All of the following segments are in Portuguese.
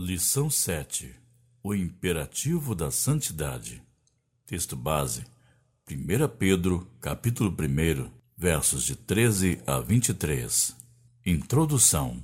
Lição 7 O imperativo da santidade. Texto base: 1 Pedro, capítulo 1, versos de 13 a 23. Introdução: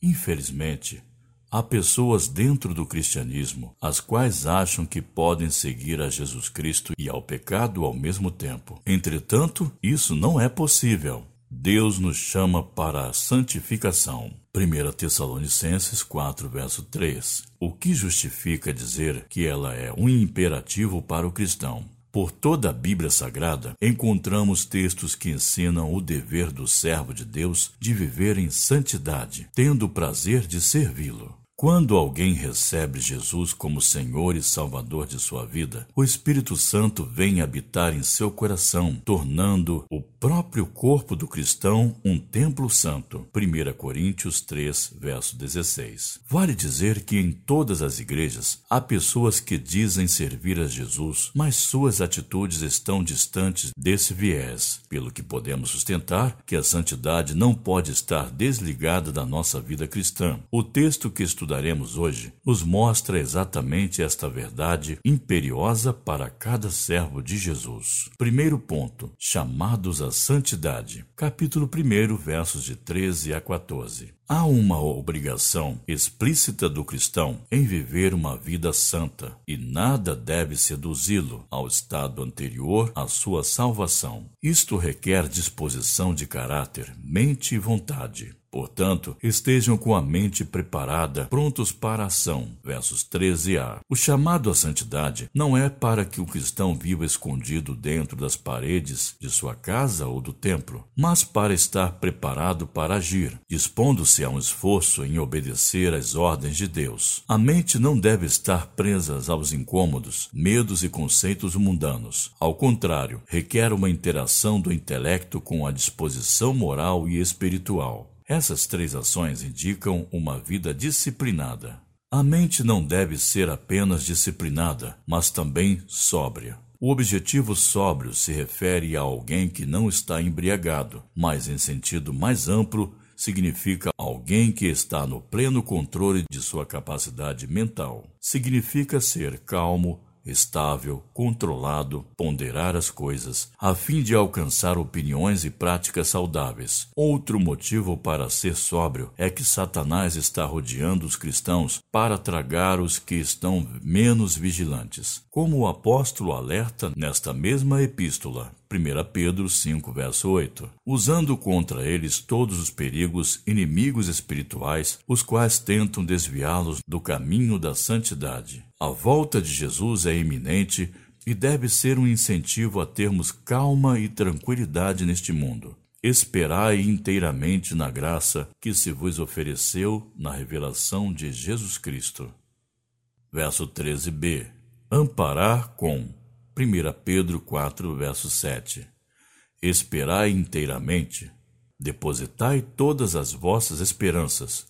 Infelizmente, há pessoas dentro do cristianismo as quais acham que podem seguir a Jesus Cristo e ao pecado ao mesmo tempo. Entretanto, isso não é possível. Deus nos chama para a santificação. 1 Tessalonicenses 4, verso 3. O que justifica dizer que ela é um imperativo para o cristão. Por toda a Bíblia Sagrada, encontramos textos que ensinam o dever do servo de Deus de viver em santidade, tendo o prazer de servi-lo. Quando alguém recebe Jesus como Senhor e Salvador de sua vida, o Espírito Santo vem habitar em seu coração, tornando o próprio corpo do cristão um templo santo. 1 Coríntios 3, verso 16. Vale dizer que em todas as igrejas há pessoas que dizem servir a Jesus, mas suas atitudes estão distantes desse viés, pelo que podemos sustentar que a santidade não pode estar desligada da nossa vida cristã. O texto que estudamos estudaremos hoje nos mostra exatamente esta verdade imperiosa para cada servo de Jesus. Primeiro ponto: chamados à santidade. Capítulo 1, versos de 13 a 14. Há uma obrigação explícita do cristão em viver uma vida santa, e nada deve seduzi-lo ao estado anterior à sua salvação. Isto requer disposição de caráter, mente e vontade. Portanto, estejam com a mente preparada, prontos para a ação. Versos 13a. O chamado à santidade não é para que o cristão viva escondido dentro das paredes de sua casa ou do templo, mas para estar preparado para agir, dispondo-se a um esforço em obedecer às ordens de Deus. A mente não deve estar presa aos incômodos, medos e conceitos mundanos. Ao contrário, requer uma interação do intelecto com a disposição moral e espiritual. Essas três ações indicam uma vida disciplinada. A mente não deve ser apenas disciplinada, mas também sóbria. O objetivo sóbrio se refere a alguém que não está embriagado, mas em sentido mais amplo, significa alguém que está no pleno controle de sua capacidade mental. Significa ser calmo, estável, controlado, ponderar as coisas, a fim de alcançar opiniões e práticas saudáveis. Outro motivo para ser sóbrio é que Satanás está rodeando os cristãos para tragar os que estão menos vigilantes. Como o apóstolo alerta nesta mesma epístola, 1 Pedro 5, verso 8, usando contra eles todos os perigos inimigos espirituais, os quais tentam desviá-los do caminho da santidade. A volta de Jesus é iminente e deve ser um incentivo a termos calma e tranquilidade neste mundo. Esperai inteiramente na graça que se vos ofereceu na revelação de Jesus Cristo. Verso 13b. Amparar com 1 Pedro 4, verso 7. Esperai inteiramente, depositai todas as vossas esperanças,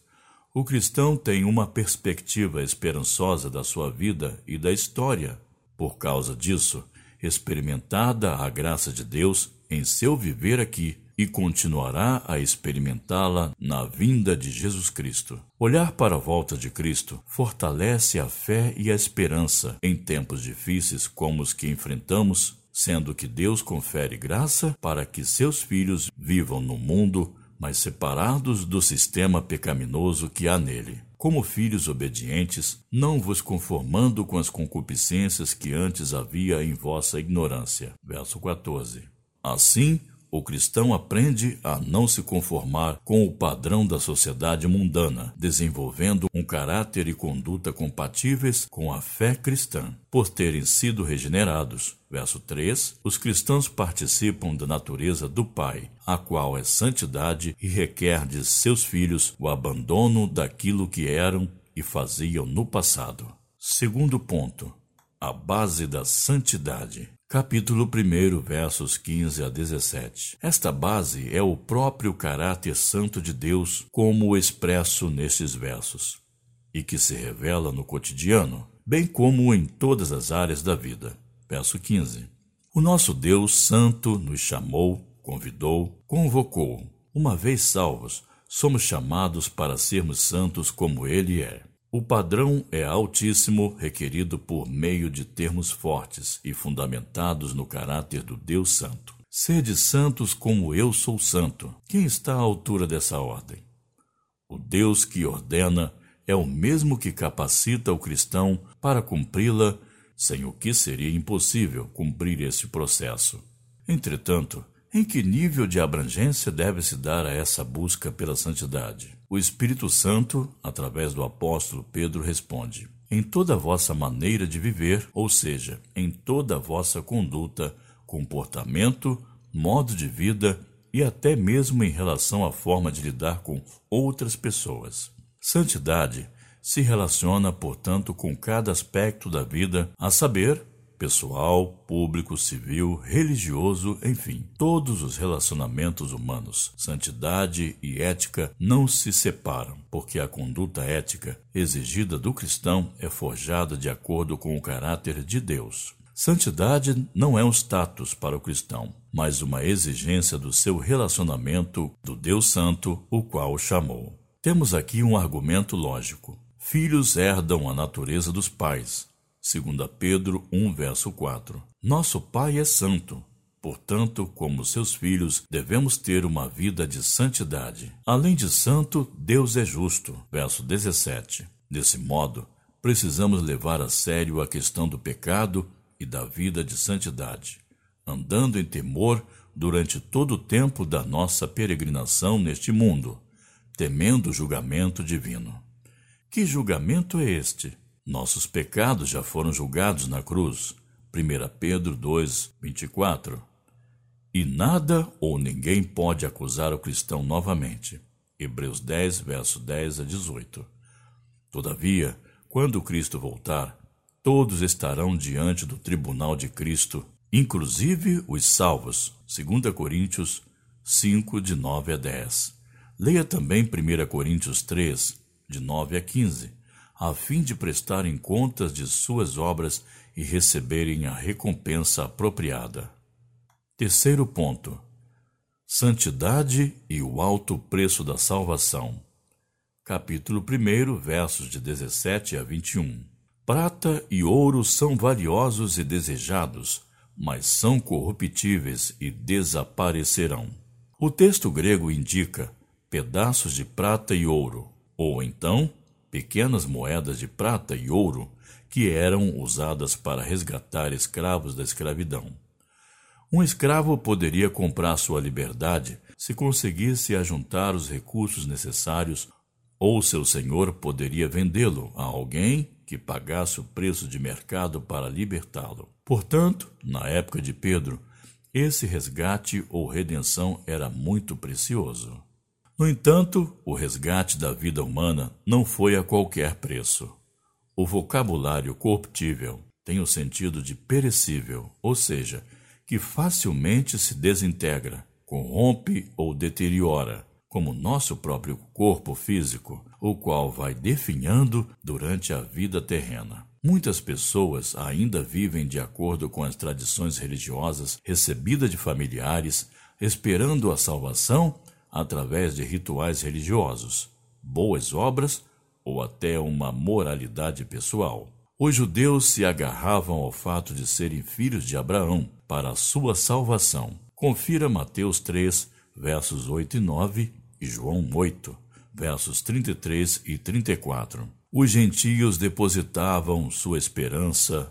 o cristão tem uma perspectiva esperançosa da sua vida e da história. Por causa disso, experimentada a graça de Deus em seu viver aqui e continuará a experimentá-la na vinda de Jesus Cristo. Olhar para a volta de Cristo fortalece a fé e a esperança em tempos difíceis como os que enfrentamos, sendo que Deus confere graça para que seus filhos vivam no mundo mas separados do sistema pecaminoso que há nele. Como filhos obedientes, não vos conformando com as concupiscências que antes havia em vossa ignorância. Verso 14. Assim, o cristão aprende a não se conformar com o padrão da sociedade mundana, desenvolvendo um caráter e conduta compatíveis com a fé cristã. Por terem sido regenerados, verso 3, os cristãos participam da natureza do Pai, a qual é santidade e requer de seus filhos o abandono daquilo que eram e faziam no passado. Segundo ponto, a base da santidade. Capítulo 1, versos 15 a 17. Esta base é o próprio caráter santo de Deus, como expresso nestes versos, e que se revela no cotidiano, bem como em todas as áreas da vida. Verso 15. O nosso Deus Santo nos chamou, convidou, convocou. Uma vez salvos, somos chamados para sermos santos como Ele é. O padrão é altíssimo, requerido por meio de termos fortes e fundamentados no caráter do Deus Santo. Sede santos como eu sou santo. Quem está à altura dessa ordem? O Deus que ordena é o mesmo que capacita o cristão para cumpri-la, sem o que seria impossível cumprir esse processo. Entretanto, em que nível de abrangência deve-se dar a essa busca pela santidade? O Espírito Santo, através do apóstolo Pedro, responde: Em toda a vossa maneira de viver, ou seja, em toda a vossa conduta, comportamento, modo de vida e até mesmo em relação à forma de lidar com outras pessoas. Santidade se relaciona, portanto, com cada aspecto da vida, a saber, pessoal, público, civil, religioso, enfim, todos os relacionamentos humanos. Santidade e ética não se separam, porque a conduta ética exigida do cristão é forjada de acordo com o caráter de Deus. Santidade não é um status para o cristão, mas uma exigência do seu relacionamento do Deus Santo, o qual o chamou. Temos aqui um argumento lógico. Filhos herdam a natureza dos pais, 2 Pedro 1, verso 4. Nosso Pai é santo, portanto, como seus filhos, devemos ter uma vida de santidade. Além de santo, Deus é justo. Verso 17. Desse modo, precisamos levar a sério a questão do pecado e da vida de santidade, andando em temor durante todo o tempo da nossa peregrinação neste mundo, temendo o julgamento divino. Que julgamento é este? Nossos pecados já foram julgados na cruz. 1 Pedro 2, 24. E nada ou ninguém pode acusar o cristão novamente. Hebreus 10, verso 10 a 18. Todavia, quando Cristo voltar, todos estarão diante do tribunal de Cristo, inclusive os salvos. 2 Coríntios 5, de 9 a 10. Leia também 1 Coríntios 3, de 9 a 15 a fim de prestarem contas de suas obras e receberem a recompensa apropriada. Terceiro ponto: Santidade e o alto preço da salvação. Capítulo 1, versos de 17 a 21. Prata e ouro são valiosos e desejados, mas são corruptíveis e desaparecerão. O texto grego indica pedaços de prata e ouro, ou então pequenas moedas de prata e ouro que eram usadas para resgatar escravos da escravidão. Um escravo poderia comprar sua liberdade se conseguisse ajuntar os recursos necessários, ou seu senhor poderia vendê-lo a alguém que pagasse o preço de mercado para libertá-lo. Portanto, na época de Pedro, esse resgate ou redenção era muito precioso. No entanto, o resgate da vida humana não foi a qualquer preço. O vocabulário corruptível tem o sentido de perecível, ou seja, que facilmente se desintegra, corrompe ou deteriora, como nosso próprio corpo físico, o qual vai definhando durante a vida terrena. Muitas pessoas ainda vivem de acordo com as tradições religiosas recebidas de familiares, esperando a salvação através de rituais religiosos, boas obras ou até uma moralidade pessoal. Os judeus se agarravam ao fato de serem filhos de Abraão para a sua salvação. Confira Mateus 3, versos 8 e 9 e João 8, versos 33 e 34. Os gentios depositavam sua esperança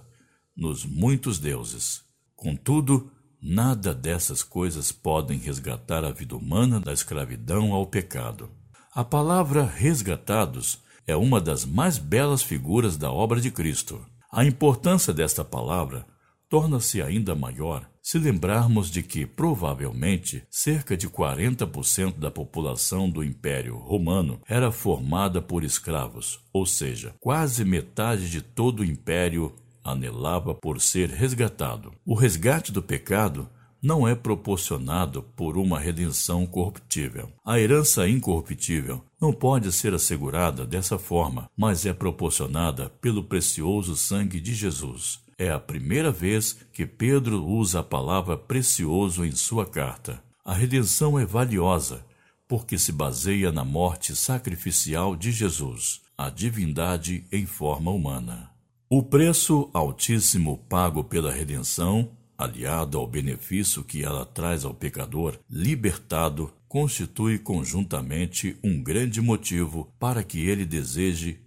nos muitos deuses. Contudo, Nada dessas coisas podem resgatar a vida humana da escravidão ao pecado. A palavra resgatados é uma das mais belas figuras da obra de Cristo. A importância desta palavra torna-se ainda maior se lembrarmos de que, provavelmente, cerca de 40% da população do Império Romano era formada por escravos, ou seja, quase metade de todo o Império anelava por ser resgatado. O resgate do pecado não é proporcionado por uma redenção corruptível. A herança incorruptível não pode ser assegurada dessa forma, mas é proporcionada pelo precioso sangue de Jesus. É a primeira vez que Pedro usa a palavra precioso em sua carta. A redenção é valiosa porque se baseia na morte sacrificial de Jesus. a divindade em forma humana. O preço altíssimo pago pela redenção, aliado ao benefício que ela traz ao pecador libertado, constitui conjuntamente um grande motivo para que ele deseje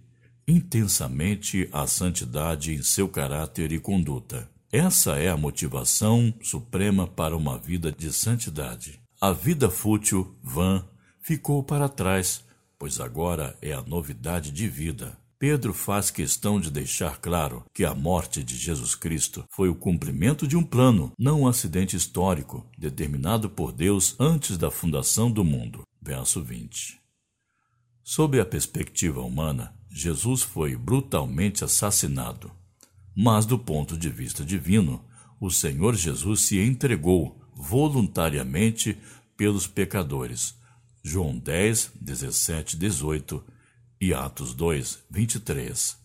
intensamente a santidade em seu caráter e conduta. Essa é a motivação suprema para uma vida de santidade. A vida fútil, vã, ficou para trás, pois agora é a novidade de vida. Pedro faz questão de deixar claro que a morte de Jesus Cristo foi o cumprimento de um plano, não um acidente histórico, determinado por Deus antes da fundação do mundo. Verso 20. Sob a perspectiva humana, Jesus foi brutalmente assassinado. Mas, do ponto de vista divino, o Senhor Jesus se entregou voluntariamente pelos pecadores. João 10, 17, 18 e Atos 2, 23.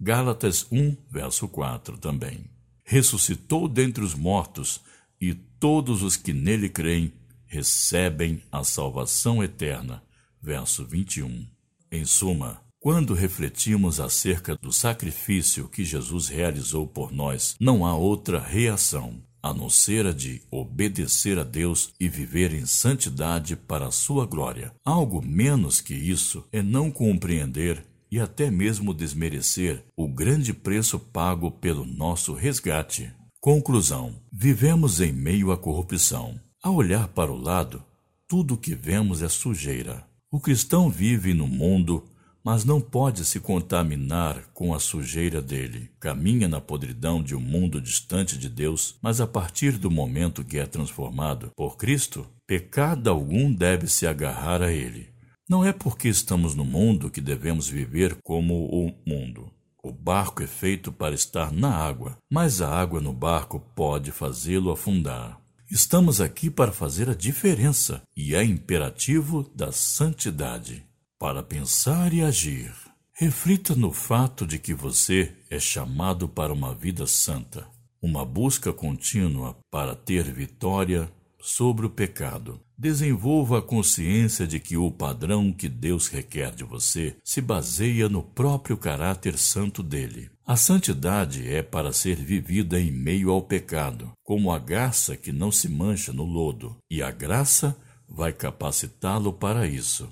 Gálatas 1, verso 4 também. Ressuscitou dentre os mortos, e todos os que nele creem recebem a salvação eterna. Verso 21. Em suma, quando refletimos acerca do sacrifício que Jesus realizou por nós, não há outra reação a não ser a de obedecer a Deus e viver em santidade para a sua glória. Algo menos que isso é não compreender e até mesmo desmerecer o grande preço pago pelo nosso resgate. Conclusão: vivemos em meio à corrupção. Ao olhar para o lado, tudo o que vemos é sujeira. O cristão vive no mundo mas não pode se contaminar com a sujeira dele. Caminha na podridão de um mundo distante de Deus, mas a partir do momento que é transformado por Cristo, pecado algum deve se agarrar a ele. Não é porque estamos no mundo que devemos viver como o mundo. O barco é feito para estar na água, mas a água no barco pode fazê-lo afundar. Estamos aqui para fazer a diferença e é imperativo da santidade para pensar e agir. Reflita no fato de que você é chamado para uma vida santa, uma busca contínua para ter vitória sobre o pecado. Desenvolva a consciência de que o padrão que Deus requer de você se baseia no próprio caráter santo dele. A santidade é para ser vivida em meio ao pecado, como a garça que não se mancha no lodo, e a graça vai capacitá-lo para isso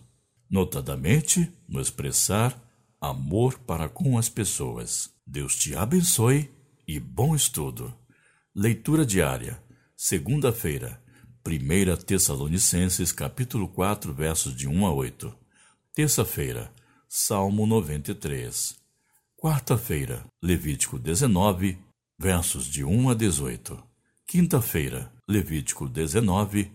notadamente no expressar amor para com as pessoas. Deus te abençoe e bom estudo. Leitura diária. Segunda-feira, 1 Tessalonicenses, capítulo 4, versos de 1 a 8. Terça-feira, Salmo 93. Quarta-feira, Levítico 19, versos de 1 a 18. Quinta-feira, Levítico 19,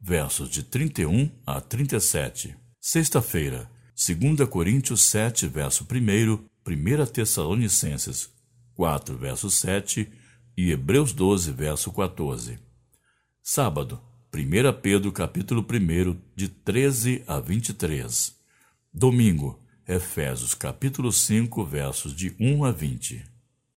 versos de 31 a 37. Sexta-feira, 2 Coríntios 7, verso 1, 1 Tessalonicenses 4, verso 7 e Hebreus 12, verso 14. Sábado, 1 Pedro capítulo 1, de 13 a 23. Domingo, Efésios capítulo 5, versos de 1 a 20.